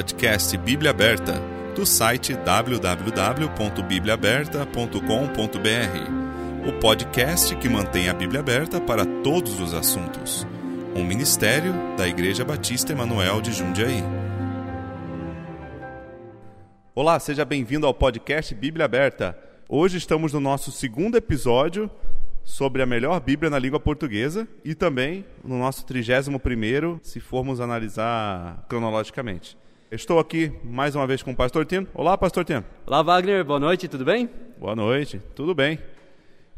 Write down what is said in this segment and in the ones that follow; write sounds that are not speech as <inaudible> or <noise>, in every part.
Podcast Bíblia Aberta, do site www.bibliaaberta.com.br. O podcast que mantém a Bíblia aberta para todos os assuntos. Um ministério da Igreja Batista Emanuel de Jundiaí. Olá, seja bem-vindo ao podcast Bíblia Aberta. Hoje estamos no nosso segundo episódio sobre a melhor Bíblia na língua portuguesa e também no nosso 31º, se formos analisar cronologicamente. Estou aqui mais uma vez com o Pastor Tino. Olá, Pastor Tino. Olá, Wagner. Boa noite, tudo bem? Boa noite, tudo bem.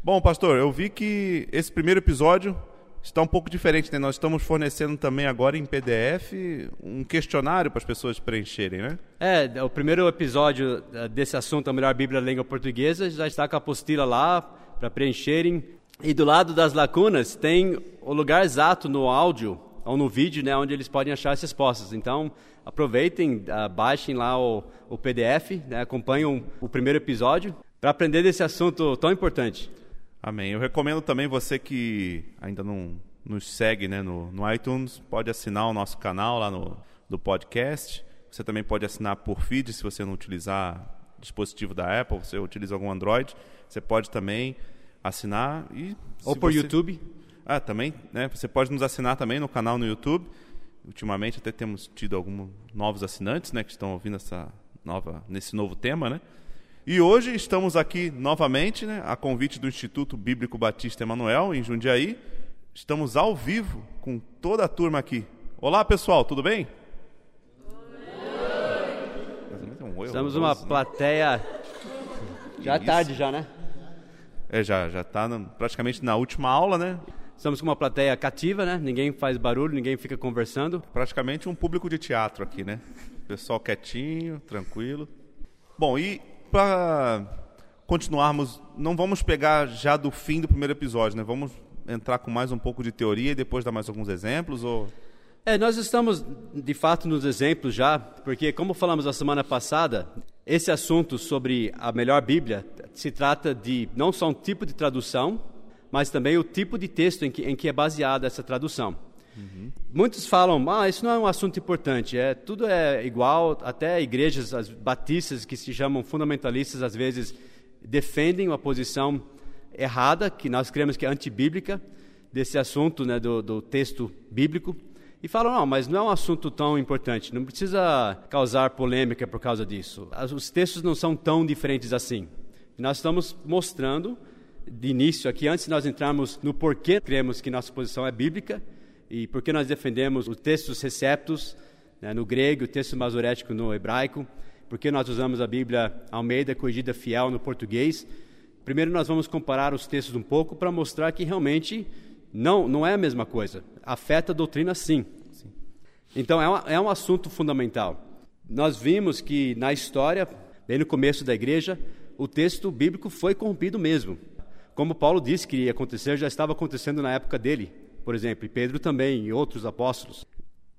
Bom, Pastor, eu vi que esse primeiro episódio está um pouco diferente, né? Nós estamos fornecendo também agora em PDF um questionário para as pessoas preencherem, né? É, o primeiro episódio eh, desse assunto, a melhor Bíblia na língua portuguesa, já está com a apostila lá para preencherem. E do lado das lacunas tem o lugar exato no áudio ou no vídeo, né, onde eles podem achar as respostas. Então, aproveitem, uh, baixem lá o, o PDF, né, acompanhem o primeiro episódio para aprender desse assunto tão importante. Amém. Eu recomendo também você que ainda não nos segue né, no, no iTunes, pode assinar o nosso canal lá no do podcast. Você também pode assinar por feed se você não utilizar dispositivo da Apple, você utiliza algum Android, você pode também assinar e ou por você... YouTube. Ah, também, né? Você pode nos assinar também no canal no YouTube. Ultimamente até temos tido alguns novos assinantes, né, que estão ouvindo essa nova nesse novo tema, né? E hoje estamos aqui novamente, né, a convite do Instituto Bíblico Batista Emanuel em Jundiaí. Estamos ao vivo com toda a turma aqui. Olá, pessoal, tudo bem? Oi. Estamos uma plateia já tarde já, né? É, já já está praticamente na última aula, né? Estamos com uma plateia cativa, né? Ninguém faz barulho, ninguém fica conversando. Praticamente um público de teatro aqui, né? Pessoal quietinho, tranquilo. Bom, e para continuarmos, não vamos pegar já do fim do primeiro episódio, né? Vamos entrar com mais um pouco de teoria e depois dar mais alguns exemplos ou é, nós estamos de fato nos exemplos já, porque como falamos a semana passada, esse assunto sobre a melhor Bíblia se trata de não só um tipo de tradução, mas também o tipo de texto em que, em que é baseada essa tradução. Uhum. Muitos falam, ah, isso não é um assunto importante, é tudo é igual, até igrejas as batistas que se chamam fundamentalistas às vezes defendem uma posição errada, que nós cremos que é antibíblica, desse assunto né, do, do texto bíblico e falam: não, mas não é um assunto tão importante, não precisa causar polêmica por causa disso. Os textos não são tão diferentes assim. Nós estamos mostrando, de início aqui, antes de nós entrarmos no porquê cremos que nossa posição é bíblica e por que nós defendemos os textos receptos né, no grego, o texto masorético no hebraico, por que nós usamos a Bíblia Almeida Corrigida Fiel no português. Primeiro, nós vamos comparar os textos um pouco para mostrar que realmente não, não é a mesma coisa. Afeta a doutrina, sim. sim. Então, é, uma, é um assunto fundamental. Nós vimos que na história, bem no começo da igreja, o texto bíblico foi corrompido mesmo. Como Paulo disse que ia acontecer, já estava acontecendo na época dele, por exemplo, e Pedro também, e outros apóstolos.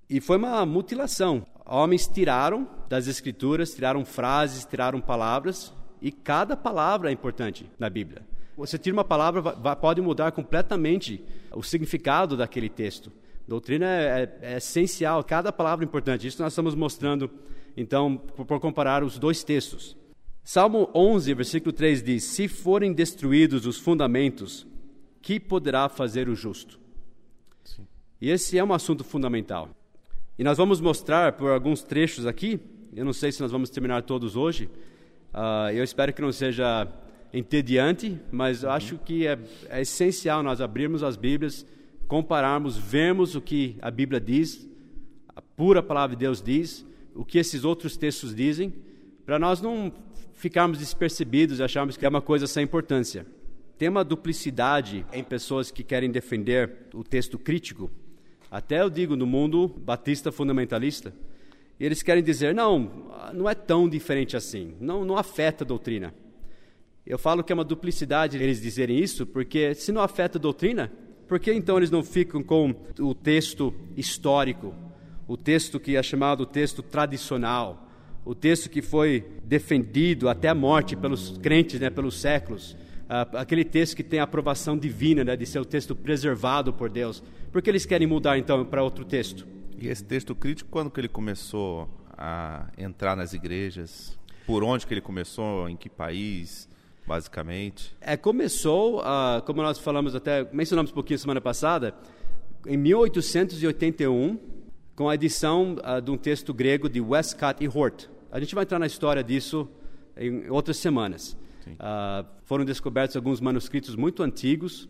E foi uma mutilação. Homens tiraram das escrituras, tiraram frases, tiraram palavras, e cada palavra é importante na Bíblia. Você tira uma palavra, pode mudar completamente o significado daquele texto. Doutrina é, é, é essencial, cada palavra é importante. Isso nós estamos mostrando, então, por, comparar os dois textos. Salmo 11, versículo 3 diz: Se forem destruídos os fundamentos, que poderá fazer o justo? Sim. E esse é um assunto fundamental. E nós vamos mostrar por alguns trechos aqui. Eu não sei se nós vamos terminar todos hoje. Uh, eu espero que não seja entediante, mas eu acho que é, é essencial nós abrirmos as Bíblias, compararmos, vermos o que a Bíblia diz, a pura palavra de Deus diz, o que esses outros textos dizem, para nós não ficarmos despercebidos e acharmos que é uma coisa sem importância. Tem uma duplicidade em pessoas que querem defender o texto crítico, até eu digo no mundo batista fundamentalista, eles querem dizer, não, não é tão diferente assim, não, não afeta a doutrina. Eu falo que é uma duplicidade eles dizerem isso, porque se não afeta a doutrina, por que então eles não ficam com o texto histórico, o texto que é chamado texto tradicional, o texto que foi defendido até a morte pelos crentes, né, pelos séculos, aquele texto que tem a aprovação divina, né, de ser o texto preservado por Deus. Por que eles querem mudar então para outro texto? E esse texto crítico, quando que ele começou a entrar nas igrejas? Por onde que ele começou? Em que país? Basicamente. É, começou, uh, como nós falamos até, mencionamos um pouquinho semana passada, em 1881, com a edição uh, de um texto grego de Westcott e Hort. A gente vai entrar na história disso em outras semanas. Uh, foram descobertos alguns manuscritos muito antigos,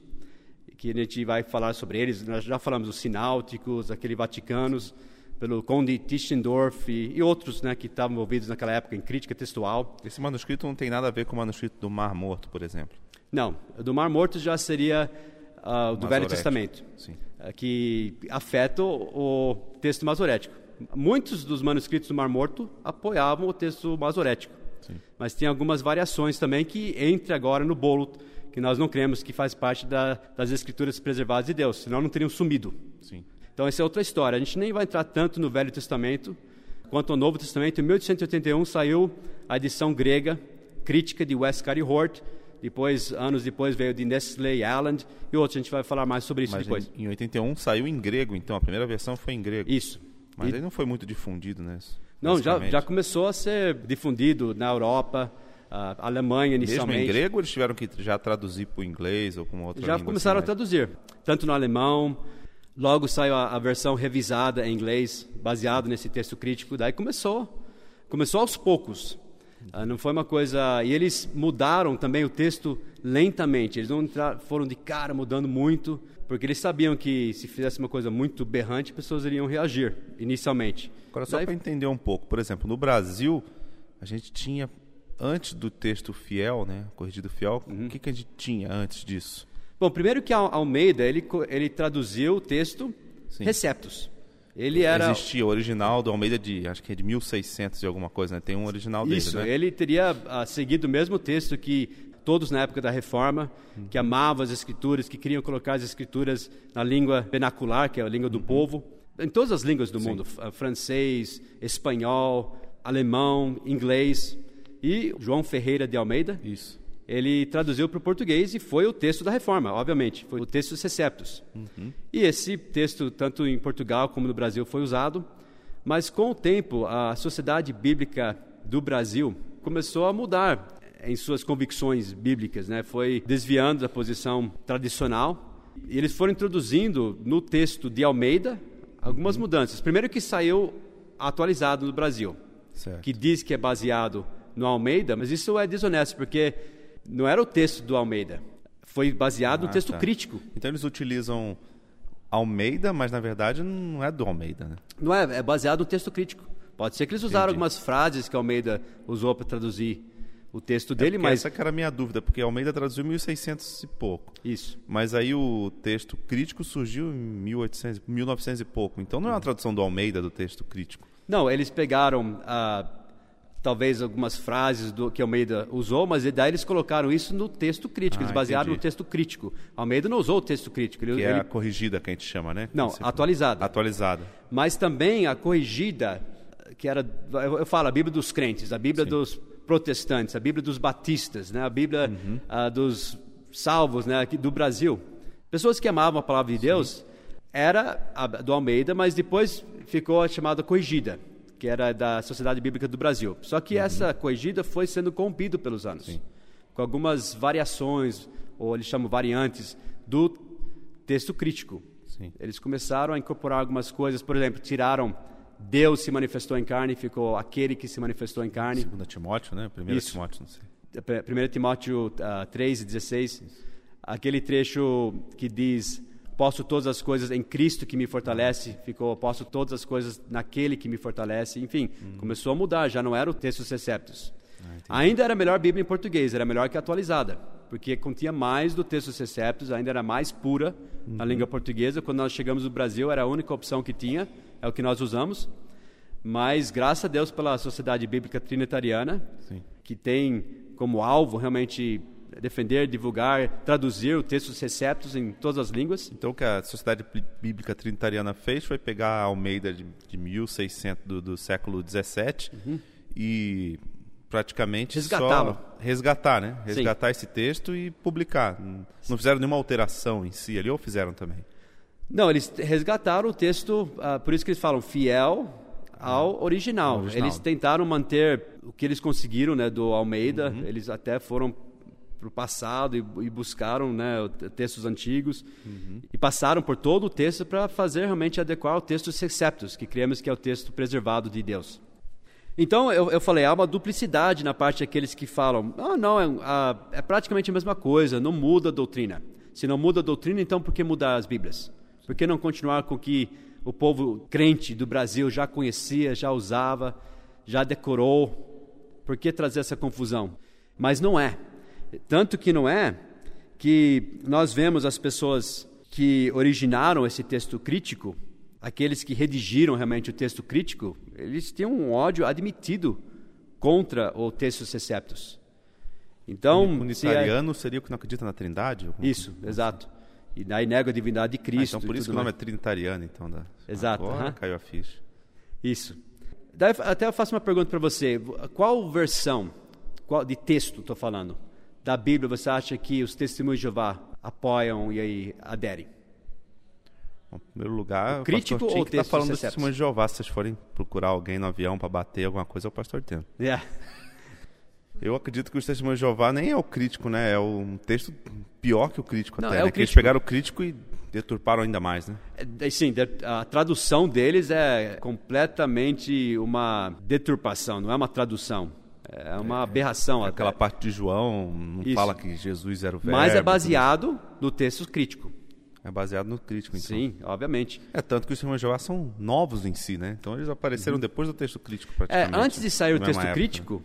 que a gente vai falar sobre eles. Nós já falamos dos sináuticos, aqueles vaticanos, pelo Conde Tischendorf e, e outros né, que estavam envolvidos naquela época em crítica textual. Esse manuscrito não tem nada a ver com o manuscrito do Mar Morto, por exemplo? Não, do Mar Morto já seria uh, do Velho Testamento, uh, que afeta o texto masorético. Muitos dos manuscritos do Mar Morto apoiavam o texto masorético, Sim. mas tem algumas variações também que entram agora no bolo que nós não cremos que faz parte da, das escrituras preservadas de Deus, senão não teriam sumido. Sim. Então, essa é outra história. A gente nem vai entrar tanto no Velho Testamento quanto ao Novo Testamento. Em 1881 saiu a edição grega crítica de Westcott e Hort. Depois, anos depois, veio de Nestle Alland e outros. A gente vai falar mais sobre isso Mas depois. Em, em 81 saiu em grego, então. A primeira versão foi em grego. Isso. Mas e... aí não foi muito difundido, né? Não, já, já começou a ser difundido na Europa, a Alemanha inicialmente. Mesmo em grego, eles tiveram que já traduzir para o inglês ou para uma outra já língua? Já começaram assim, a traduzir, tanto no alemão, Logo saiu a, a, versão revisada em inglês, baseado nesse texto crítico. Daí começou, começou aos poucos. Ah, não foi uma coisa. E eles mudaram também o texto lentamente. Eles não foram de cara mudando muito, porque eles sabiam que se fizesse uma coisa muito berrante, pessoas iriam reagir inicialmente. Agora, só Daí... para entender um pouco, por exemplo, no Brasil, a gente tinha, antes do texto fiel, né, corrigido fiel, uhum. o que, que a gente tinha antes disso? Bom, primeiro que Almeida, ele, ele traduziu o texto Sim. Receptos. Ele era... Existia o original do Almeida de, acho que é de 1600 e alguma coisa, né? Tem um original dele, Isso, né? ele teria uh, seguido o mesmo texto que todos na época da Reforma, uhum. que amavam as escrituras, que queriam colocar as escrituras na língua vernacular, que é a língua do uhum. povo, em todas as línguas do Sim. mundo, francês, espanhol, alemão, inglês. E João Ferreira de Almeida, Isso ele traduziu para o português e foi o texto da reforma, obviamente, foi o texto dos Receptos. Uhum. E esse texto, tanto em Portugal como no Brasil, foi usado, mas com o tempo, a sociedade bíblica do Brasil começou a mudar em suas convicções bíblicas, né? foi desviando da posição tradicional, e eles foram introduzindo no texto de Almeida algumas uhum. mudanças. Primeiro que saiu atualizado no Brasil, certo. que diz que é baseado no Almeida, mas isso é desonesto, porque não era o texto do Almeida. Foi baseado ah, no texto tá. crítico. Então eles utilizam Almeida, mas na verdade não é do Almeida, né? Não é, é baseado no texto crítico. Pode ser que eles usaram Entendi. algumas frases que Almeida usou para traduzir o texto é dele, mas essa que era a minha dúvida, porque Almeida traduziu em 1600 e pouco. Isso. Mas aí o texto crítico surgiu em 1800, 1900 e pouco. Então não é uma tradução do Almeida do texto crítico. Não, eles pegaram a talvez algumas frases do, que Almeida usou, mas daí eles colocaram isso no texto crítico, ah, eles basearam entendi. no texto crítico. Almeida não usou o texto crítico. Ele, que é a corrigida que a gente chama, né? Não, atualizada. Atualizada. Mas também a corrigida, que era, eu falo, a Bíblia dos crentes, a Bíblia Sim. dos protestantes, a Bíblia dos batistas, né? a Bíblia uhum. uh, dos salvos né? do Brasil. Pessoas que amavam a palavra de Deus, Sim. era a, do Almeida, mas depois ficou a chamada corrigida que era da Sociedade Bíblica do Brasil. Só que uhum. essa corrigida foi sendo corrompido pelos anos, Sim. com algumas variações, ou eles chamam variantes, do texto crítico. Sim. Eles começaram a incorporar algumas coisas, por exemplo, tiraram Deus se manifestou em carne, ficou aquele que se manifestou em carne. Segunda Timóteo, né? Primeiro Timóteo, não sei. 1 Timóteo uh, 3 e 16, Isso. aquele trecho que diz posso todas as coisas em Cristo que me fortalece, ficou posso todas as coisas naquele que me fortalece, enfim, uhum. começou a mudar, já não era o texto dos Receptos. Ah, ainda era melhor a Bíblia em português, era melhor que a atualizada, porque continha mais do texto dos Receptos, ainda era mais pura uhum. na língua portuguesa. Quando nós chegamos no Brasil, era a única opção que tinha, é o que nós usamos. Mas graças a Deus pela Sociedade Bíblica Trinitariana, Sim. que tem como alvo realmente defender, divulgar, traduzir o texto dos receptos em todas as línguas. Então o que a Sociedade Bíblica Trinitariana fez foi pegar a Almeida de, de 1600 do, do século 17 uhum. e praticamente resgatá-lo, resgatar, né? Resgatar Sim. esse texto e publicar. Não fizeram nenhuma alteração em si ali ou fizeram também? Não, eles resgataram o texto, uh, por isso que eles falam fiel ao original. original. Eles tentaram manter o que eles conseguiram né, do Almeida, Uhum. eles até foram para o passado e, e buscaram né, o- textos antigos Uhum. e passaram por todo o texto para fazer realmente adequar ao texto Septos, que cremos que é o texto preservado de Deus. Então, eu, eu falei, há uma duplicidade na parte daqueles que falam, ah, não, é, é praticamente a mesma coisa, não muda a doutrina. Se não muda a doutrina, então por que mudar as Bíblias? Por que não continuar com o que o povo crente do Brasil já conhecia, já usava, já decorou? Por que trazer essa confusão? Mas não é. Tanto que não é que nós vemos as pessoas que originaram esse texto crítico, aqueles que redigiram realmente o texto crítico, eles têm um ódio admitido contra o texto Seceptus. Então, se é- Unitariano seria o que não acredita na Trindade? Isso, coisa? exato. E daí nega a divindade de Ah, Cristo. então por isso que o nome mais. é Trinitariano, então. Da... Exato, Agora aham. caiu a ficha. Isso. Daí, até eu faço uma pergunta para você. Qual versão qual, de texto, estou falando, da Bíblia você acha que os testemunhos de Jeová apoiam e aí aderem? Bom, em primeiro lugar, o, crítico pastor tinha ou que tá texto falando do Seceptus? testemunho de Jeová. Se vocês forem procurar alguém no avião para bater alguma coisa, é o pastor Teno. É. Eu acredito que os testemunhos de Jeová nem é o crítico, né? É um texto pior que o crítico Não, até, é né? o Que eles crítico. pegaram o crítico e deturparam ainda mais, né? É, Sim, a tradução deles é completamente uma deturpação, não é uma tradução. É uma aberração. até. Aquela parte de João não Isso. fala que Jesus era o verbo. Mas é baseado no texto crítico. É baseado no crítico, então. Sim, obviamente. É tanto que os testemunhos de Jeová são novos em si, né? Então eles apareceram depois do texto crítico, Uhum. É, praticamente. antes de sair o texto época. crítico,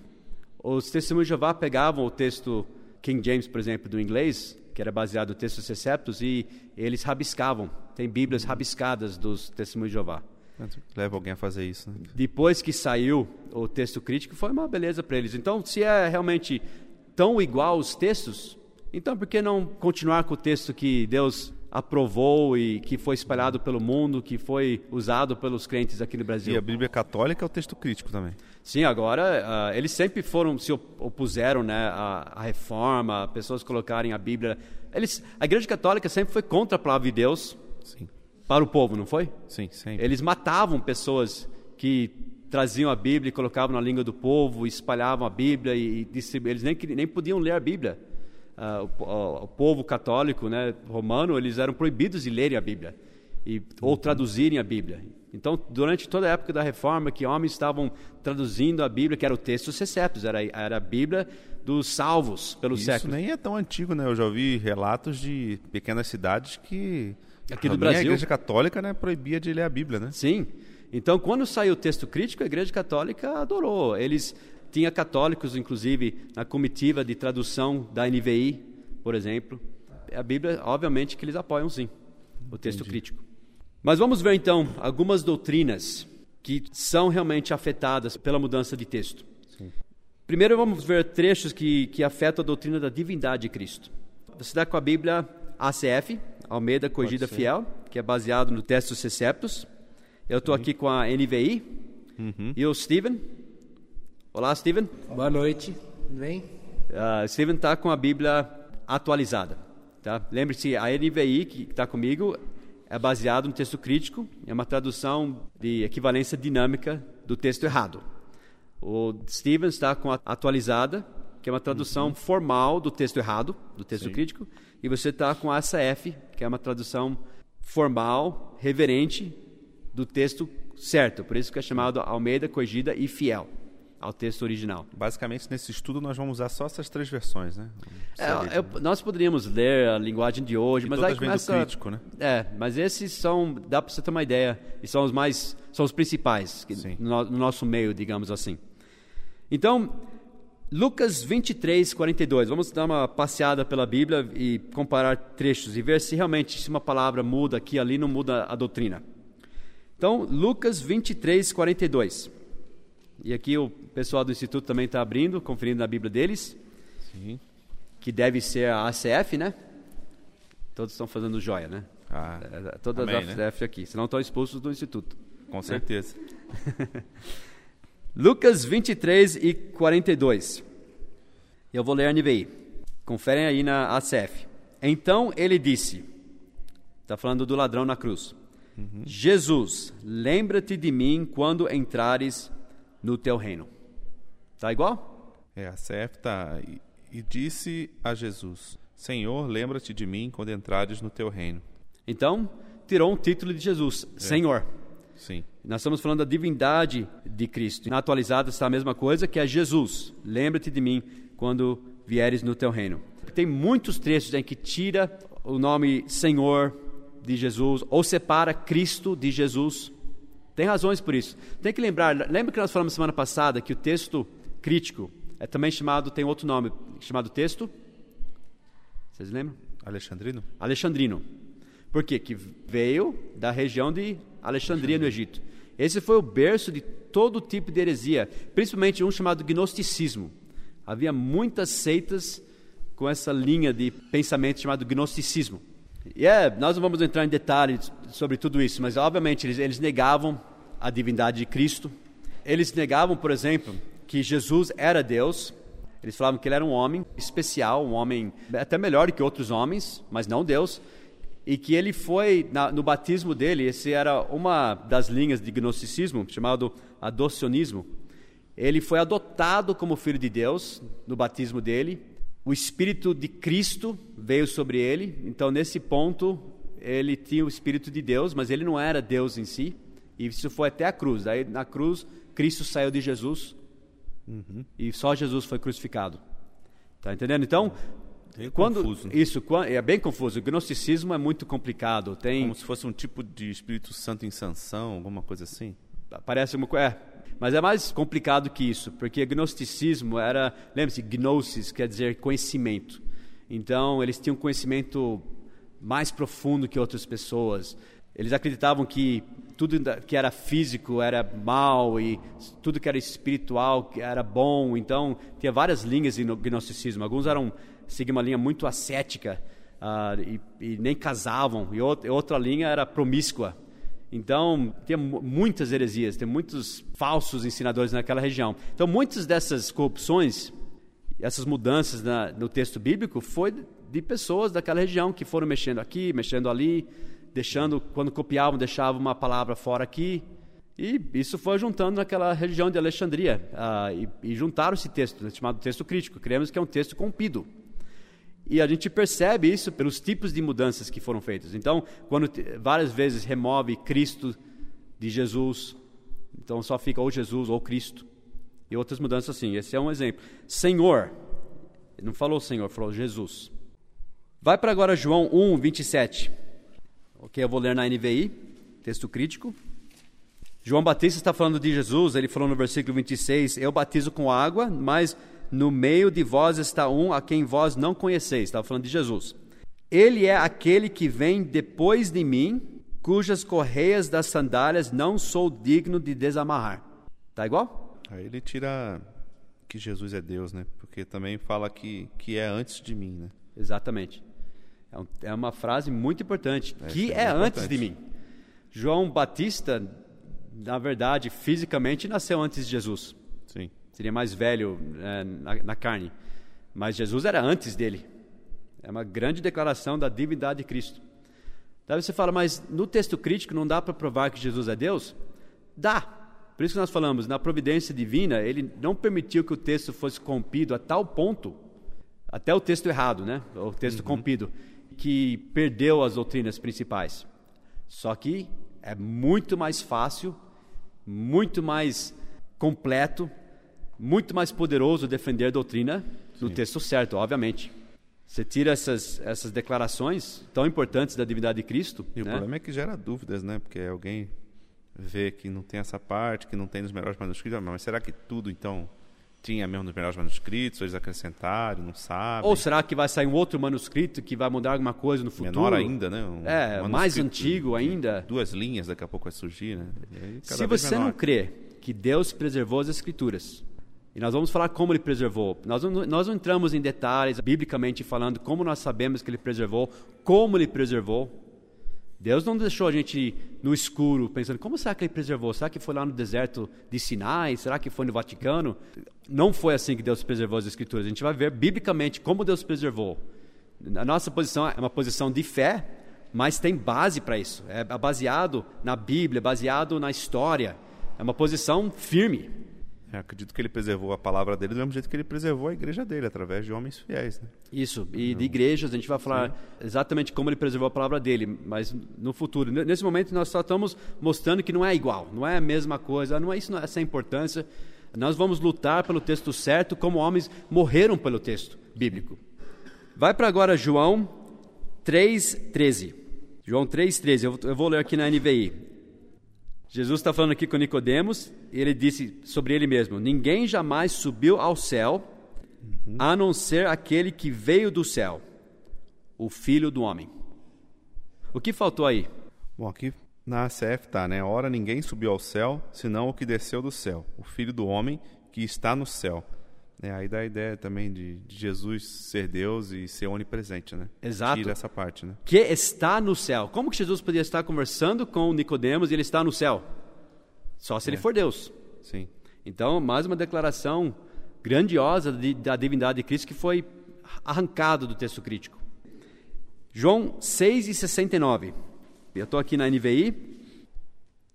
os testemunhos de Jeová pegavam o texto King James, por exemplo, do inglês, que era baseado no texto Seceptus, e eles rabiscavam. Tem bíblias rabiscadas dos testemunhos de Jeová. Leva alguém a fazer isso, né? Depois que saiu o texto crítico, foi uma beleza para eles. Então, se é realmente tão igual os textos, então por que não continuar com o texto que Deus aprovou e que foi espalhado pelo mundo, que foi usado pelos crentes aqui no Brasil? E a Bíblia católica é o texto crítico também. Sim, agora ah, eles sempre foram se op- opuseram, né, à, à reforma, pessoas colocarem a Bíblia. Eles, a Igreja Católica sempre foi contra a palavra de Deus Sim, para o povo, não foi? sim, sempre. Eles matavam pessoas que traziam a Bíblia e colocavam na língua do povo, espalhavam a Bíblia e, e eles nem, nem podiam ler a Bíblia. O, po- o- o povo católico, né, romano, eles eram proibidos de lerem a Bíblia e, ou traduzirem a Bíblia. Então, durante toda a época da Reforma, que homens estavam traduzindo a Bíblia, que era o texto Seceptus, era, era a Bíblia dos salvos pelos Isso séculos. nem é tão antigo, né? Eu já ouvi relatos de pequenas cidades que Aqui do a Brasil. igreja católica né, proibia de ler a Bíblia, né? Sim. Então, quando saiu o texto crítico, a Igreja Católica adorou. Eles tinha católicos, inclusive, na comitiva de tradução da NVI, por exemplo. A Bíblia, obviamente, que eles apoiam sim o texto crítico. Mas vamos ver então algumas doutrinas que são realmente afetadas pela mudança de texto. Primeiro vamos ver trechos que, que afetam a doutrina da divindade de Cristo. Você está com a Bíblia ACF, Almeida Corrigida. Fiel, que é baseado no texto Seceptus. Eu estou aqui com a NVI. E o Steven. Olá, Steven. Boa noite, tudo bem? Uh, Steven está com a Bíblia atualizada. Tá? Lembre-se, a NVI que está comigo é baseado no texto crítico, é uma tradução de equivalência dinâmica do texto errado. O Steven está com a atualizada, que é uma tradução formal do texto errado, do texto crítico, e você está com a ASAF, que é uma tradução formal, reverente do texto certo. Por isso que é chamado Almeida, Corrigida e Fiel ao texto original. Basicamente, nesse estudo, nós vamos usar só essas três versões, né? É, eu- nós poderíamos ler a linguagem de hoje, E mas aí começa... crítico, né? É, mas esses são, dá para você ter uma ideia, e são os mais, são os principais que- no, no nosso meio, digamos assim. Então, Lucas 23, 42. Vamos dar uma passeada pela Bíblia e comparar trechos e ver se realmente se uma palavra muda aqui ali não muda a doutrina. Então, Lucas 23, 42. E aqui o pessoal do Instituto também está abrindo, conferindo na Bíblia deles Sim. que deve ser a ACF, né? Todos estão fazendo joia, né? Ah, É, Todas Amém, as né? ACF aqui, senão estão expulsos do instituto. com certeza. <laughs> Lucas 23 e 42. Eu vou ler a NVI. Conferem aí na ACF. Então ele disse, está falando do ladrão na cruz. Jesus, lembra-te de mim quando entrares no teu reino. Tá igual? É, a Sefta e, e disse a Jesus: Senhor, lembra-te de mim quando entrares no teu reino. Então, tirou um título de Jesus, Senhor. Sim. Nós estamos falando da divindade de Cristo. Na atualizada está a mesma coisa, que é Jesus. Lembra-te de mim quando vieres no teu reino. Tem muitos trechos em que tira o nome Senhor de Jesus ou separa Cristo de Jesus. Tem razões por isso. Tem que lembrar, lembra que nós falamos semana passada que o texto crítico é também chamado, tem outro nome, chamado texto? Vocês lembram? Alexandrino? Alexandrino. Por quê? Que veio da região de Alexandria, no Egito. Esse foi o berço de todo tipo de heresia, principalmente um chamado gnosticismo. Havia muitas seitas com essa linha de pensamento chamado gnosticismo. E é, nós não vamos entrar em detalhes sobre tudo isso, mas obviamente eles, eles negavam a divindade de Cristo. Eles negavam, por exemplo, que Jesus era Deus. Eles falavam que ele era um homem especial, um homem até melhor que outros homens, mas não Deus e que ele foi na, no batismo dele, esse era uma das linhas de gnosticismo, chamado adocionismo. Ele foi adotado como filho de Deus no batismo dele. O espírito de Cristo veio sobre ele. Então, nesse ponto, ele tinha o espírito de Deus, mas ele não era Deus em si. E isso foi até a cruz. Aí, na cruz, Cristo saiu de Jesus uhum. e só Jesus foi crucificado. Tá entendendo? Então, Bem quando confuso. né? isso é bem confuso. O gnosticismo é muito complicado. Tem Como se fosse um tipo de Espírito Santo em sanção, alguma coisa assim. parece uma coisa, é, mas é mais complicado que isso, porque gnosticismo era, lembre-se, gnosis quer dizer conhecimento. Então eles tinham conhecimento mais profundo que outras pessoas. Eles acreditavam que tudo que era físico era mal e tudo que era espiritual era bom. Então tinha várias linhas de no- gnosticismo. Alguns eram seguiam uma linha muito ascética ah, e, e nem casavam. E outra, outra linha era promíscua. Então, mu- muitas heresias, tem muitos falsos ensinadores naquela região. Então, muitas dessas corrupções, essas mudanças na, no texto bíblico, foi de pessoas daquela região que foram mexendo aqui, mexendo ali, deixando, quando copiavam, deixavam uma palavra fora aqui. E isso foi juntando naquela região de Alexandria. ah, e, e juntaram esse texto, né, chamado texto crítico. Cremos que é um texto corrompido. E a gente percebe isso pelos tipos de mudanças que foram feitas. Então, quando várias vezes remove Cristo de Jesus, então só fica ou Jesus ou Cristo. E outras mudanças assim. Esse é um exemplo. Senhor. Ele não falou Senhor, falou Jesus. Vai para agora João 1, 27. Ok, eu vou ler na NVI, texto crítico. João Batista está falando de Jesus, ele falou no versículo 26, eu batizo com água, mas no meio de vós está um a quem vós não conheceis. Estava falando de Jesus. Ele é aquele que vem depois de mim, cujas correias das sandálias não sou digno de desamarrar. Tá igual? Aí ele tira que Jesus é Deus, né? Porque também fala que, que é antes de mim, né? Exatamente. É, um- é uma frase muito importante, É, que é é antes importante. de mim. João Batista, na verdade, fisicamente nasceu antes de Jesus. Sim. Seria mais velho é, na, na carne. Mas Jesus era antes dele. É uma grande declaração da divindade de Cristo. Daí você fala, mas no texto crítico não dá para provar que Jesus é Deus? Dá. Por isso que nós falamos, na providência divina, ele não permitiu que o texto fosse corrompido a tal ponto, até o texto errado, né? O texto corrompido, que perdeu as doutrinas principais. Só que é muito mais fácil, muito mais completo, muito mais poderoso defender a doutrina no texto certo, obviamente. Você tira essas, essas declarações tão importantes da divindade de Cristo, E o né? problema é que gera dúvidas, né? Porque alguém vê que não tem essa parte, que não tem nos melhores manuscritos. Ah, Mas será que tudo, então, tinha mesmo nos melhores manuscritos? Ou eles acrescentaram, não sabem? Ou será que vai sair um outro manuscrito que vai mudar alguma coisa no futuro? Menor ainda, né? Um É, mais antigo ainda. Duas linhas daqui a pouco vai surgir, né? Aí, Se você menor. não crê que Deus preservou as Escrituras, e nós vamos falar como Ele preservou, nós não, nós não entramos em detalhes, biblicamente falando, como nós sabemos que Ele preservou, como Ele preservou. Deus não deixou a gente no escuro, pensando, como será que Ele preservou? Será que foi lá no deserto de Sinai? Será que foi no Vaticano? Não foi assim que Deus preservou as Escrituras. A gente vai ver biblicamente como Deus preservou. A nossa posição é uma posição de fé, mas tem base para isso. É baseado na Bíblia, baseado na história. É uma posição firme. É, acredito que ele preservou a palavra dele do mesmo jeito que ele preservou a igreja dele, através de homens fiéis. Né? Isso, e de igrejas, a gente vai falar Sim. exatamente como ele preservou a palavra dele, mas no futuro. Nesse momento, nós só estamos mostrando que não é igual, não é a mesma coisa, não é isso, não é essa importância. Nós vamos lutar pelo texto certo, como homens morreram pelo texto bíblico. Vai para agora João 3,13. João 3,13, eu, eu vou ler aqui na NVI. Jesus está falando aqui com Nicodemos, e ele disse sobre ele mesmo: Ninguém jamais subiu ao céu, uhum. a não ser aquele que veio do céu, o Filho do Homem. O que faltou aí? Bom, aqui na ACF tá, né? Ora, ninguém subiu ao céu, senão o que desceu do céu, o Filho do Homem que está no céu. É, aí dá a ideia também de, de, Jesus ser Deus e ser onipresente, né? Exato. Tira essa parte, né? Que está no céu. Como que Jesus poderia estar conversando com Nicodemos e ele está no céu? Só se é. ele for Deus. Sim. Então, mais uma declaração grandiosa de, da divindade de Cristo que foi arrancado do texto crítico. João 6 e 69. Eu estou aqui na NVI.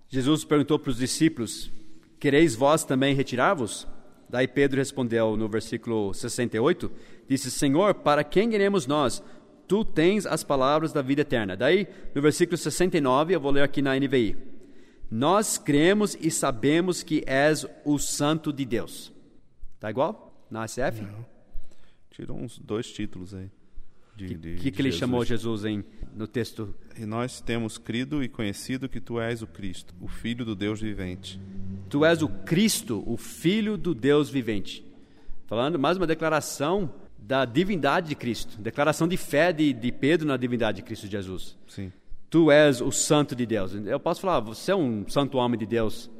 Jesus perguntou para os discípulos: Quereis vós também retirar-vos? Daí Pedro respondeu no versículo 68, disse: Senhor, para quem iremos nós? Tu tens as palavras da vida eterna. Daí, no versículo 69, eu vou ler aqui na NVI. Nós cremos e sabemos que és o Santo de Deus. Tá igual? Na ACF? Não. Tirou uns dois títulos aí. O que, que, que ele Jesus. chamou Jesus em, no texto? E nós temos crido e conhecido que tu és o Cristo, o Filho do Deus vivente. Tu és o Cristo, o Filho do Deus vivente. Falando mais uma declaração da divindade de Cristo, declaração de fé de, de Pedro na divindade de Cristo Jesus. Sim. Tu és o Santo de Deus. Eu posso falar, você é um santo homem de Deus.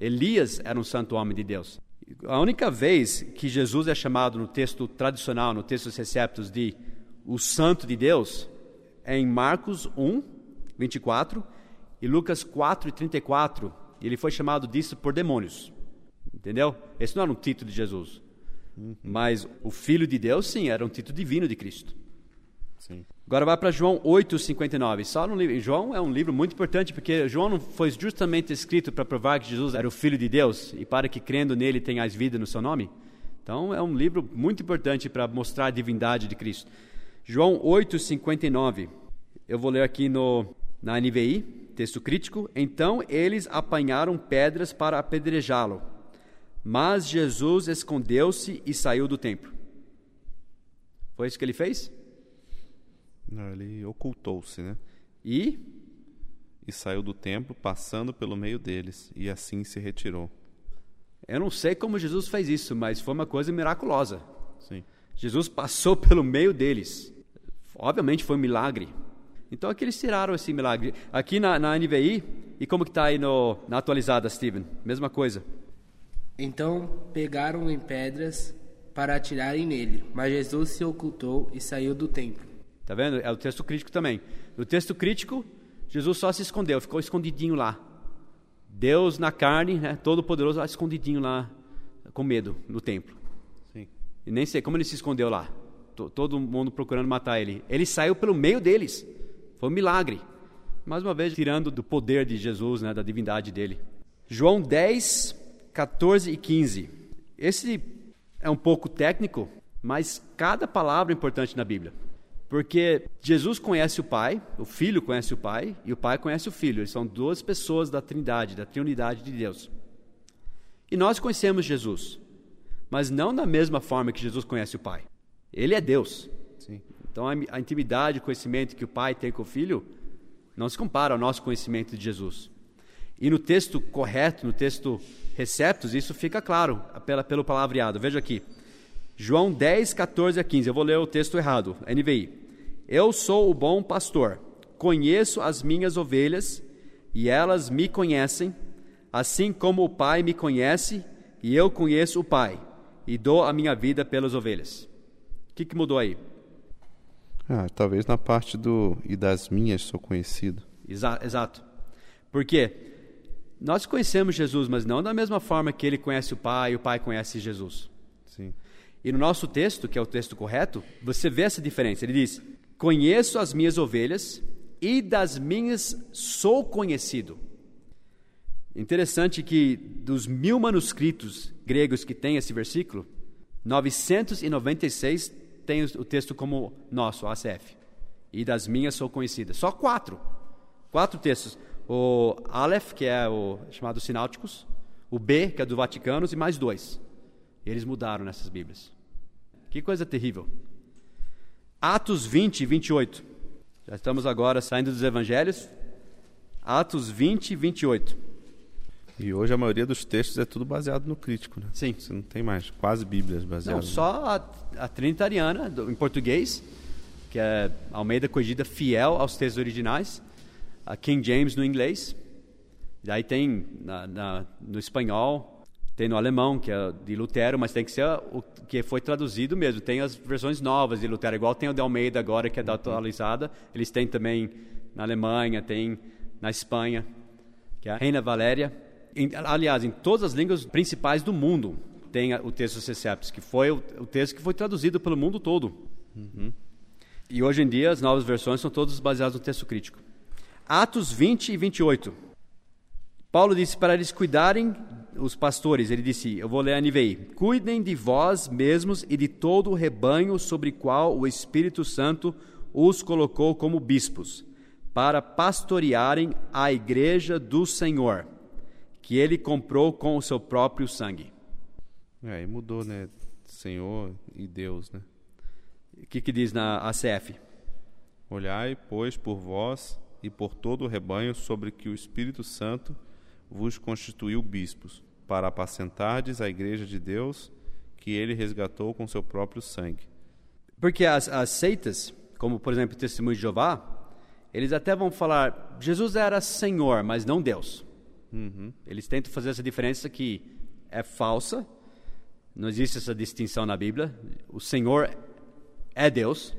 Elias era um santo homem de Deus. A única vez que Jesus é chamado no texto tradicional, no texto dos receptos, de o santo de Deus é em Marcos 1, 24 e Lucas 4 e 34. Ele foi chamado disso por demônios. Entendeu? Esse não era um título de Jesus. Mas o Filho de Deus, sim, era um título divino de Cristo. Sim. Agora vai para João 8,59. Só no livro. João é um livro muito importante porque João não foi justamente escrito para provar que Jesus era o Filho de Deus e para que crendo nele tenhais vida no seu nome. Então é um livro muito importante para mostrar a divindade de Cristo. João 8,59. Eu vou ler aqui no, na NVI, texto crítico. Então eles apanharam pedras para apedrejá-lo. Mas Jesus escondeu-se e saiu do templo. Foi isso que ele fez? Não, ele ocultou-se, né? E? E saiu do templo, passando pelo meio deles, e assim se retirou. Eu não sei como Jesus fez isso, mas foi uma coisa miraculosa. Sim. Jesus passou pelo meio deles. Obviamente foi um milagre. Então aqui eles tiraram esse milagre. Aqui na, na NVI, e como que está aí no, na atualizada, Steven? Mesma coisa. Então pegaram em pedras para atirarem nele, mas Jesus se ocultou e saiu do templo. Tá vendo? É o texto crítico também. No texto crítico, Jesus só se escondeu, ficou escondidinho lá. Deus na carne, né, todo poderoso, lá escondidinho lá, com medo, no templo. Sim. E nem sei como ele se escondeu lá todo mundo procurando matar ele. Ele saiu pelo meio deles. Foi um milagre. Mais uma vez, tirando do poder de Jesus, né, da divindade dele. João 10, 14 e 15. Esse é um pouco técnico, mas cada palavra é importante na Bíblia. Porque Jesus conhece o Pai, o Filho conhece o Pai e o Pai conhece o Filho. Eles são duas pessoas da Trindade, da Trinidade de Deus. E nós conhecemos Jesus, mas não da mesma forma que Jesus conhece o Pai. Ele é Deus. Sim. Então a intimidade, o conhecimento que o pai tem com o filho não se compara ao nosso conhecimento de Jesus. E no texto correto, no texto receptos, isso fica claro pela, pelo palavreado. Veja aqui. João 10, 14 a 15. Eu vou ler o texto errado. NVI. Eu sou o bom pastor. Conheço as minhas ovelhas e elas me conhecem, assim como o Pai me conhece e eu conheço o Pai e dou a minha vida pelas ovelhas. O que, que mudou aí? Ah, talvez na parte do e das minhas sou conhecido. Exa exato. Porque nós conhecemos Jesus, mas não da mesma forma que ele conhece o Pai e o Pai conhece Jesus. Sim. E no nosso texto, que é o texto correto, você vê essa diferença. Ele diz: Conheço as minhas ovelhas e das minhas sou conhecido. Interessante que dos mil manuscritos gregos que tem esse versículo, 996 tem o texto como nosso, ACF. E das minhas sou conhecida. Só quatro. Quatro textos. O Aleph, que é o chamado Sináuticos, o B, que é do Vaticano, e mais dois. Eles mudaram nessas Bíblias. Que coisa terrível. Atos 20 e 28. Já estamos agora saindo dos evangelhos. Atos 20 e 28. E hoje a maioria dos textos é tudo baseado no crítico, né? Sim. Você não tem mais quase bíblias baseadas. Não, só a, a Trinitariana, do, em português, que é Almeida Corrigida fiel aos textos originais, a King James no inglês, daí tem na, na, no espanhol, tem no alemão, que é de Lutero, mas tem que ser o que foi traduzido mesmo. Tem as versões novas de Lutero, igual tem o de Almeida agora, que é da atualizada. Eles têm também na Alemanha, tem na Espanha, que é a Reina Valéria em, aliás, em todas as línguas principais do mundo tem o texto Seceptus, que foi o, o, texto que foi traduzido pelo mundo todo. Uhum. E hoje em dia as novas versões são todas baseadas no texto crítico. Atos 20 e 28. Paulo disse para eles cuidarem, os pastores, ele disse, eu vou ler a NVI: Cuidem de vós mesmos e de todo o rebanho sobre qual o Espírito Santo os colocou como bispos, para pastorearem a igreja do Senhor que ele comprou com o seu próprio sangue. É, e mudou, né? Senhor e Deus, né? O que, que diz na ACF? Olhai, pois, por vós e por todo o rebanho sobre que o Espírito Santo vos constituiu bispos, para apacentardes a igreja de Deus, que ele resgatou com seu próprio sangue. Porque as, as seitas, como por exemplo o Testemunho de Jeová, eles até vão falar, Jesus era Senhor, mas não Deus. Uhum. Eles tentam fazer essa diferença que é falsa, não existe essa distinção na Bíblia. O Senhor é Deus,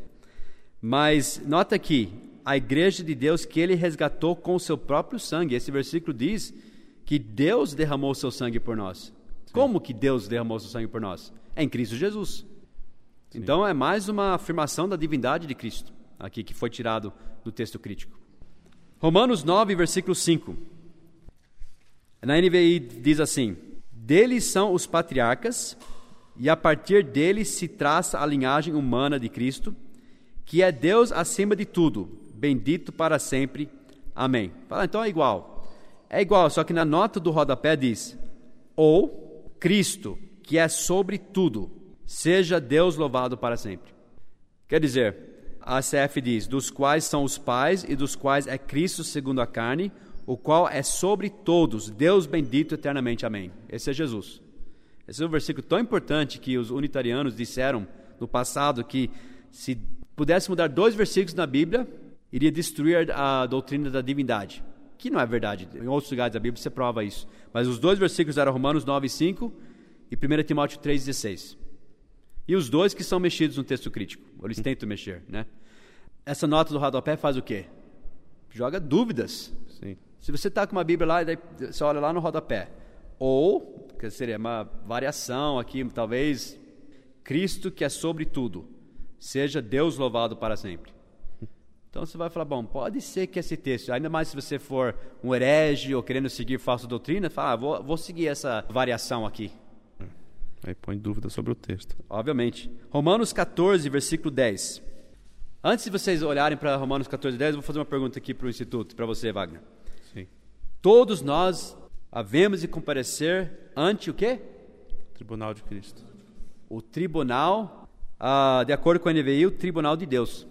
mas nota aqui, a igreja de Deus que ele resgatou com o seu próprio sangue. Esse versículo diz que Deus derramou o seu sangue por nós. Sim. Como que Deus derramou o seu sangue por nós? É em Cristo Jesus. Sim. Então é mais uma afirmação da divindade de Cristo, aqui que foi tirado do texto crítico. Romanos 9, versículo 5. Na NVI diz assim: Deles são os patriarcas, e a partir deles se traça a linhagem humana de Cristo, que é Deus acima de tudo, bendito para sempre. Amém. Fala, então é igual. É igual, só que na nota do rodapé diz: Ou Cristo, que é sobre tudo, seja Deus louvado para sempre. Quer dizer, a CF diz: dos quais são os pais e dos quais é Cristo segundo a carne, o qual é sobre todos, Deus bendito eternamente. Amém. Esse é Jesus. Esse é um versículo tão importante que os unitarianos disseram no passado que se pudesse mudar dois versículos na Bíblia, iria destruir a doutrina da divindade. Que não é verdade. Em outros lugares da Bíblia você prova isso. Mas os dois versículos eram Romanos 9, 5 e 1 Timóteo 3, 16. E os dois que são mexidos no texto crítico. Eles tentam mexer, né? Essa nota do rodapé faz o quê? Joga dúvidas. Sim. Se você está com uma Bíblia lá, daí você olha lá no rodapé. Ou, que seria uma variação aqui, talvez, Cristo que é sobre tudo, seja Deus louvado para sempre. Então você vai falar, bom, pode ser que esse texto, ainda mais se você for um herege ou querendo seguir falsa doutrina, fala, ah, vou, vou seguir essa variação aqui. Aí põe dúvida sobre o texto. Obviamente. Romanos 14, versículo 10. Antes de vocês olharem para Romanos 14, 10, eu vou fazer uma pergunta aqui para o Instituto, para você, Wagner. Todos nós havemos de comparecer ante o quê? Tribunal de Cristo. O tribunal, ah, de acordo com a NVI, o tribunal de Deus.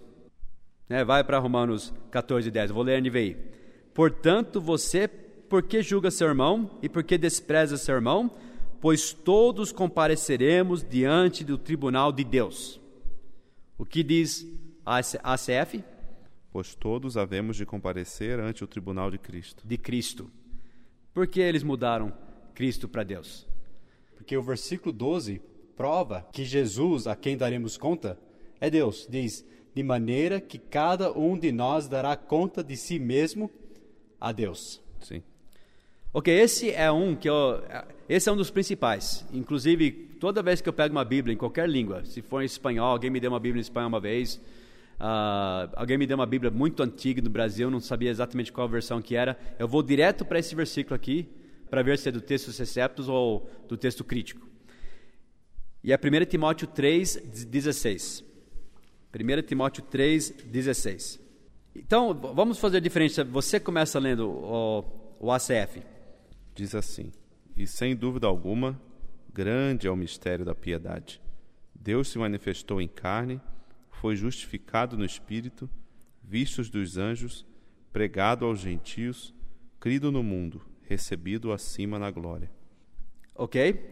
É, vai para Romanos 14, 10. vou ler a NVI. Portanto, você, por que julga seu irmão e por que despreza seu irmão? Pois todos compareceremos diante do tribunal de Deus. O que diz a ACF? Pois todos havemos de comparecer ante o tribunal de Cristo. De Cristo. Por que eles mudaram Cristo para Deus? Porque o versículo 12 prova que Jesus, a quem daremos conta, é Deus. Diz: de maneira que cada um de nós dará conta de si mesmo a Deus. Sim. Ok, esse é um que eu, esse é um dos principais. Inclusive, toda vez que eu pego uma Bíblia em qualquer língua, se for em espanhol, alguém me deu uma Bíblia em espanhol uma vez, Uh, alguém me deu uma Bíblia muito antiga do Brasil, não sabia exatamente qual versão que era. Eu vou direto para esse versículo aqui, para ver se é do texto Receptus ou do texto crítico. E é 1 Timóteo 3, 16. 1 Timóteo 3, 16. Então, vamos fazer diferente. Você começa lendo o, o ACF. Diz assim: E sem dúvida alguma, grande é o mistério da piedade. Deus se manifestou em carne foi justificado no Espírito, vistos dos anjos, pregado aos gentios, crido no mundo, recebido acima na glória. Ok?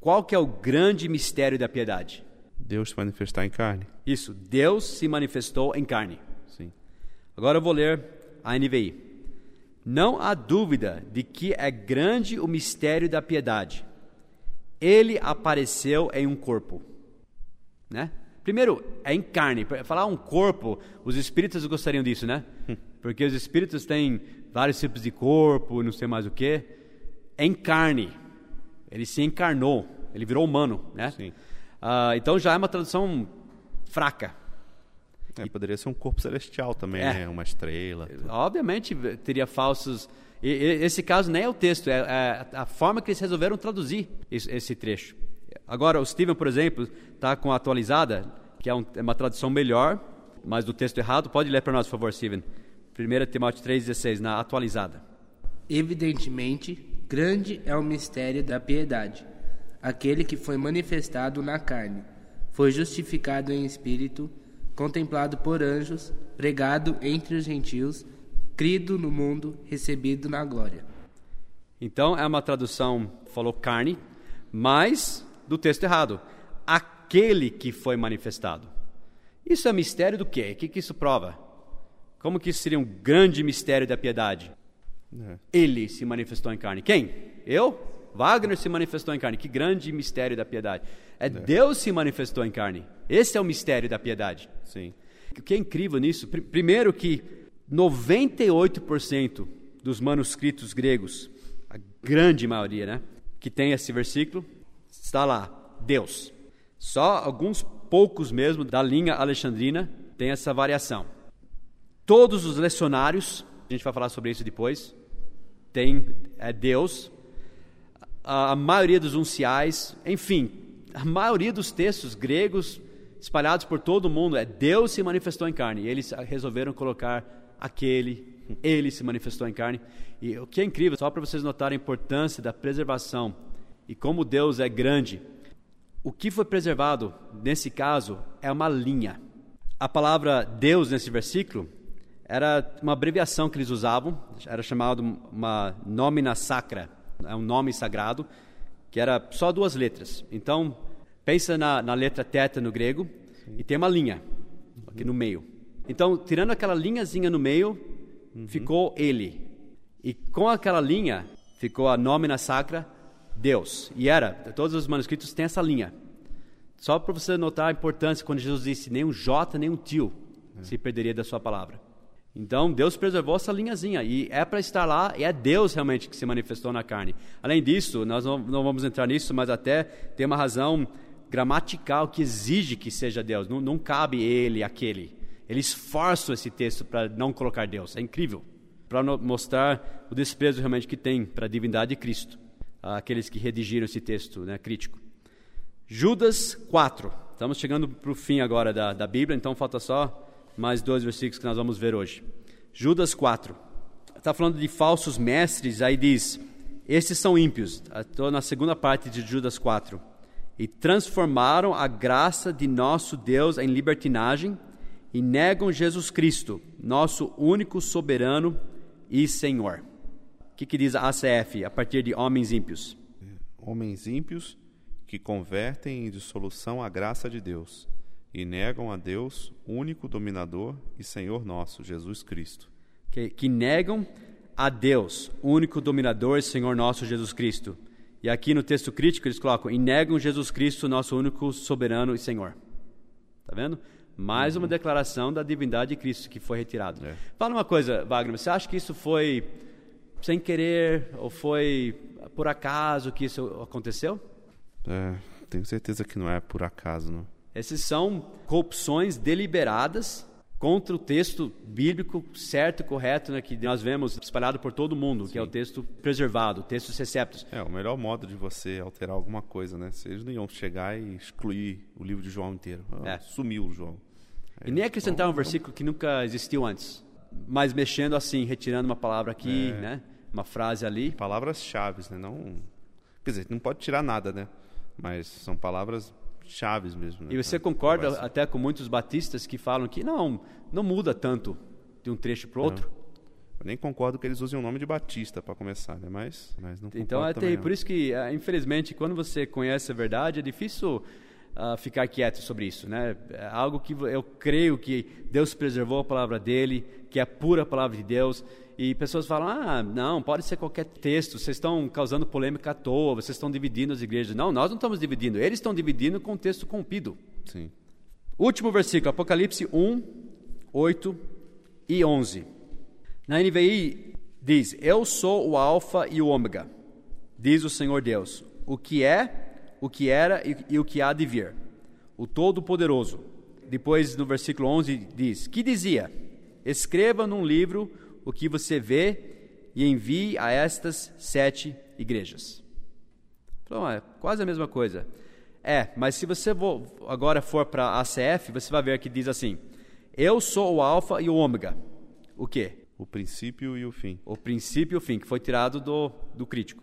Qual que é o grande mistério da piedade? Deus se manifestar em carne. Isso, Deus se manifestou em carne. Sim. Agora eu vou ler a NVI. Não há dúvida de que é grande o mistério da piedade. Ele apareceu em um corpo, né? Primeiro, é em carne. Falar um corpo, os espíritos gostariam disso, né? Porque os espíritos têm vários tipos de corpo, não sei mais o que. É em carne. Ele se encarnou, ele virou humano, né? Sim. Uh, então já é uma tradução fraca. É, poderia ser um corpo celestial também, é. né? Uma estrela. Tudo. Obviamente teria falsos. E, esse caso nem é o texto, é, é, a forma que eles resolveram traduzir esse trecho. Agora, o Steven, por exemplo, está com a atualizada, que é, um, é, uma tradução melhor, mas do texto errado. Pode ler para nós, por favor, Steven. 1 Timóteo 3,16, na atualizada. Evidentemente, grande é o mistério da piedade. Aquele que foi manifestado na carne, foi justificado em espírito, contemplado por anjos, pregado entre os gentios, crido no mundo, recebido na glória. Então, é uma tradução, falou carne, mas do texto errado. Aquele que foi manifestado. Isso é mistério do quê? O que, que isso prova? Como que isso seria um grande mistério da piedade? É. Ele se manifestou em carne. Quem? Eu? Wagner se manifestou em carne. Que grande mistério da piedade. É, é, Deus se manifestou em carne. Esse é o mistério da piedade. Sim. O que é incrível nisso? Primeiro que 98% dos manuscritos gregos, a grande maioria, né, que tem esse versículo, está lá, Deus. Só alguns poucos mesmo da linha alexandrina tem essa variação. Todos os lecionários, a gente vai falar sobre isso depois, tem é Deus. A, a maioria dos unciais, enfim, a maioria dos textos gregos espalhados por todo o mundo é Deus se manifestou em carne. E eles resolveram colocar aquele, ele se manifestou em carne. E o que é incrível, só para vocês notarem a importância da preservação e como Deus é grande, o que foi preservado nesse caso é uma linha. A palavra Deus nesse versículo era uma abreviação que eles usavam, era chamado uma nómina sacra, é um nome sagrado, que era só duas letras. Então, pensa na, na letra teta no grego Sim. e tem uma linha aqui no meio. Então, tirando aquela linhazinha no meio, uhum. ficou ele. E com aquela linha ficou a nómina sacra Deus. E era, todos os manuscritos têm essa linha. Só para você notar a importância quando Jesus disse: nem um J, nem um tio é. se perderia da sua palavra. Então, Deus preservou essa linhazinha. E é para estar lá, e é Deus realmente que se manifestou na carne. Além disso, nós não, não vamos entrar nisso, mas até tem uma razão gramatical que exige que seja Deus. Não, não cabe ele, aquele. Eles esforçam esse texto para não colocar Deus. É incrível. Para mostrar o desprezo realmente que tem para a divindade de Cristo aqueles que redigiram esse texto né, crítico. Judas 4. Estamos chegando para o fim agora da, da Bíblia, então falta só mais dois versículos que nós vamos ver hoje. Judas 4. Está falando de falsos mestres, aí diz: Esses são ímpios. Estou na segunda parte de Judas 4. E transformaram a graça de nosso Deus em libertinagem e negam Jesus Cristo, nosso único soberano e Senhor que, que diz a ACF a partir de homens ímpios? Homens ímpios que convertem em dissolução a graça de Deus e negam a Deus, único dominador e Senhor nosso, Jesus Cristo. Que, que negam a Deus, único dominador e Senhor nosso, Jesus Cristo. E aqui no texto crítico eles colocam: e negam Jesus Cristo, nosso único soberano e Senhor. Está vendo? Mais uma uhum. declaração da divindade de Cristo que foi retirado. É. Fala uma coisa, Wagner, você acha que isso foi sem querer ou foi por acaso que isso aconteceu? É, tenho certeza que não é por acaso, não. Esses são corrupções deliberadas contra o texto bíblico certo e correto né, que nós vemos espalhado por todo mundo, Sim. que é o texto preservado, o texto receptos. É, o melhor modo de você alterar alguma coisa, né? Vocês não iam chegar e excluir o livro de João inteiro. Ah, é. Sumiu o João. e nem acrescentar um versículo que nunca existiu antes. Mas mexendo assim, retirando uma palavra aqui, é. né? Uma frase ali. Palavras-chave, né? Não... Quer dizer, não pode tirar nada, né? Mas são palavras chaves mesmo. Né? E você concorda até com muitos batistas que falam que não, não muda tanto de um trecho para outro? Eu nem concordo que eles usem o nome de Batista para começar, né? Mas, mas não Então é ter, por isso que, ah, infelizmente, quando você conhece a verdade, é difícil uh, ficar quieto sobre isso, né? É algo que eu creio que Deus preservou a palavra dele, que é a pura palavra de Deus. E pessoas falam: ah, não, pode ser qualquer texto, vocês estão causando polêmica à toa, vocês estão dividindo as igrejas. Não, nós não estamos dividindo, eles estão dividindo com o texto corrompido. Sim. Último versículo, Apocalipse 1, 8 e 11. Na NVI diz: Eu sou o Alfa e o Ômega, diz o Senhor Deus, o que é, o que era e, e o que há de vir, o Todo-Poderoso. Depois, no versículo 11, diz: Que dizia: Escreva num livro o que você vê e envie a estas sete igrejas. Então, é quase a mesma coisa. É, mas se você agora for para a ACF, você vai ver que diz assim: Eu sou o Alfa e o Ômega. O quê? O princípio e o fim. O princípio e o fim, que foi tirado do, do crítico.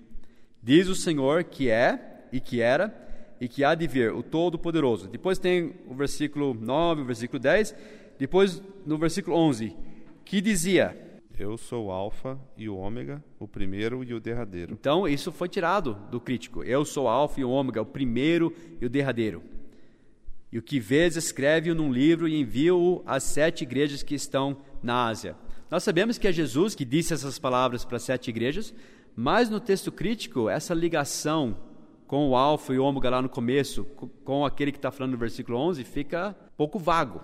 Diz o Senhor que é e que era e que há de vir, o Todo-Poderoso. Depois tem o versículo 9, o versículo 10. Depois, no versículo 11, que dizia: eu sou o Alfa e o Ômega, o primeiro e o derradeiro. Então, isso foi tirado do crítico. Eu sou o Alfa e o Ômega, o primeiro e o derradeiro. E o que vês, escreve-o num livro e envia-o às sete igrejas que estão na Ásia. Nós sabemos que é Jesus que disse essas palavras para as sete igrejas, mas no texto crítico, essa ligação com o Alfa e o Ômega lá no começo, com aquele que está falando no versículo 11, fica pouco vago.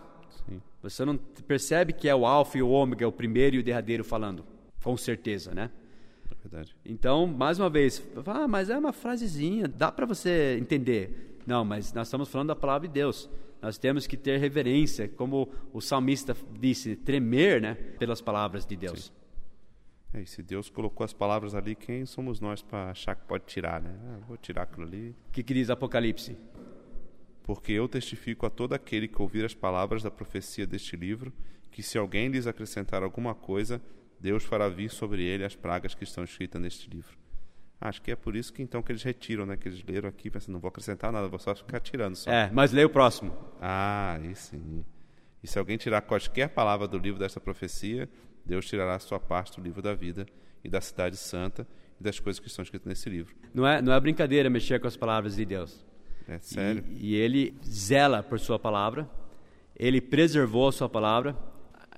Você não percebe que é o alfa e o ômega, o primeiro e o derradeiro falando, com certeza, né? É verdade. Então, mais uma vez, ah, mas é uma frasezinha, dá para você entender. Não, mas nós estamos falando da palavra de Deus. Nós temos que ter reverência, como o salmista disse, tremer, né, pelas palavras de Deus. É, e se Deus colocou as palavras ali, quem somos nós para achar que pode tirar, né? Ah, vou tirar aquilo ali. O que, que diz Apocalipse? Porque eu testifico a todo aquele que ouvir as palavras da profecia deste livro, que se alguém lhes acrescentar alguma coisa, Deus fará vir sobre ele as pragas que estão escritas neste livro. Acho que é por isso que então que eles retiram, né? Que eles leram aqui, pensando, não vou acrescentar nada, vou só ficar tirando. Só. É, mas leia o próximo. Ah, aí sim. E se alguém tirar qualquer palavra do livro desta profecia, Deus tirará a sua parte do livro da vida e da cidade santa e das coisas que estão escritas nesse livro. Não é, não é brincadeira mexer com as palavras de Deus. É sério? E, e ele zela por sua palavra, ele preservou a sua palavra.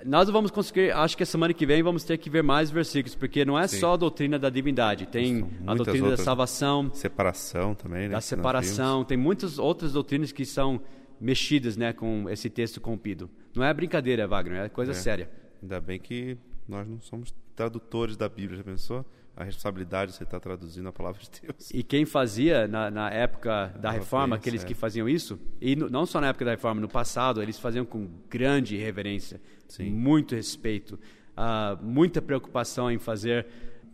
Nós vamos conseguir, acho que a semana que vem vamos ter que ver mais versículos, porque não é Sim. só a doutrina da divindade, tem a doutrina da salvação, separação também, né? Da separação, tem muitas outras doutrinas que são mexidas, né, com esse texto corrompido. Não é brincadeira, Wagner, é coisa é. séria. Ainda bem que nós não somos tradutores da Bíblia, já pensou? a responsabilidade de você estar traduzindo a palavra de Deus. E quem fazia na, na época da reforma, aqueles é. que faziam isso, e no, não só na época da reforma, no passado, eles faziam com grande reverência, Sim. muito respeito, uh, muita preocupação em fazer,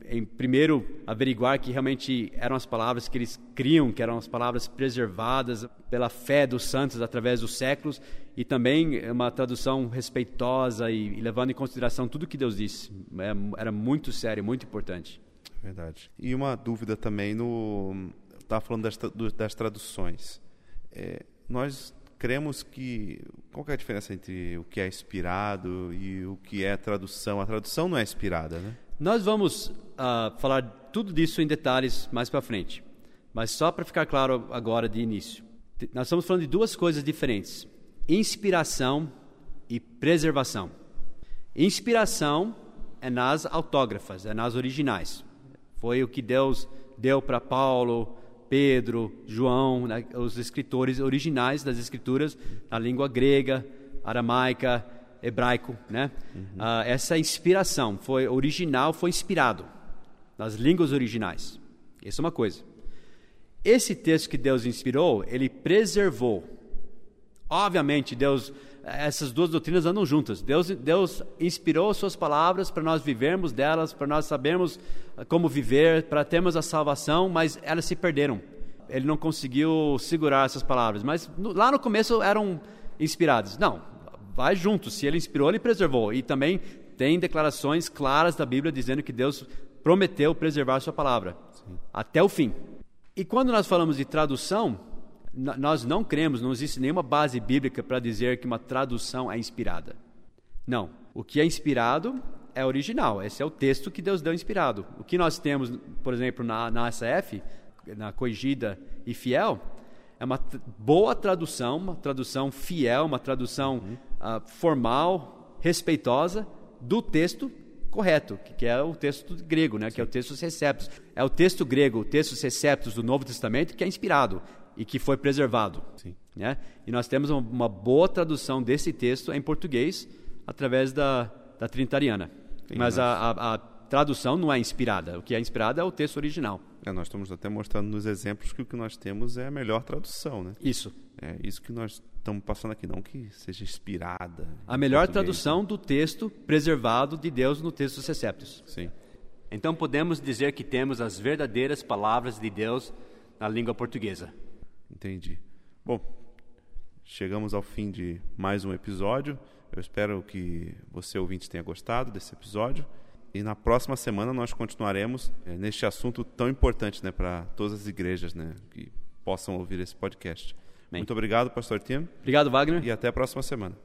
em primeiro averiguar que realmente eram as palavras que eles criam, que eram as palavras preservadas pela fé dos santos através dos séculos, e também uma tradução respeitosa e, e levando em consideração tudo que Deus disse. É, era muito sério, muito importante. Verdade. E uma dúvida também no estava falando das, das traduções. É, nós cremos que qual que é a diferença entre o que é inspirado e o que é tradução? A tradução não é inspirada, né? Nós vamos uh, falar tudo disso em detalhes mais para frente, mas só para ficar claro agora de início, nós estamos falando de duas coisas diferentes: inspiração e preservação. Inspiração é nas autógrafas, é nas originais. Foi o que Deus deu para Paulo, Pedro, João, né, os escritores originais das escrituras na língua grega, aramaica, hebraico, né? Uhum. Uh, essa inspiração foi original, foi inspirado nas línguas originais. Isso é uma coisa. Esse texto que Deus inspirou, ele preservou Obviamente, Deus, essas duas doutrinas andam juntas. Deus, Deus inspirou suas palavras para nós vivermos delas, para nós sabermos como viver, para termos a salvação, mas elas se perderam. Ele não conseguiu segurar essas palavras, mas no, lá no começo eram inspiradas. Não, vai junto. Se ele inspirou, ele preservou. E também tem declarações claras da Bíblia dizendo que Deus prometeu preservar a sua palavra Sim. até o fim. E quando nós falamos de tradução, nós não cremos, não existe nenhuma base bíblica para dizer que uma tradução é inspirada. Não. O que é inspirado é original. Esse é o texto que Deus deu inspirado. O que nós temos, por exemplo, na, na ASF, na Corrigida e Fiel, é uma boa tradução, uma tradução fiel, uma tradução uhum. Uh, formal, respeitosa do texto correto, que é o texto grego, né, que é o texto receptos. É o texto grego, o texto receptos do Novo Testamento que é inspirado e que foi preservado. Sim. Né? E nós temos uma, boa tradução desse texto em português através da, da Trinitariana. Sim, Mas a, a, a, tradução não é inspirada. O que é inspirado é o texto original. É, nós estamos até mostrando nos exemplos que o que nós temos é a melhor tradução. Né? Isso. É isso que nós estamos passando aqui, não que seja inspirada. A melhor tradução do texto preservado de Deus no texto dos Receptos. Sim. Então podemos dizer que temos as verdadeiras palavras de Deus na língua portuguesa. Entendi. Bom, chegamos ao fim de mais um episódio. Eu espero que você, ouvinte, tenha gostado desse episódio. E na próxima semana nós continuaremos é, neste assunto tão importante né, para todas as igrejas né, que possam ouvir esse podcast. Bem. Muito obrigado, pastor Tim. Obrigado, Wagner. E até a próxima semana.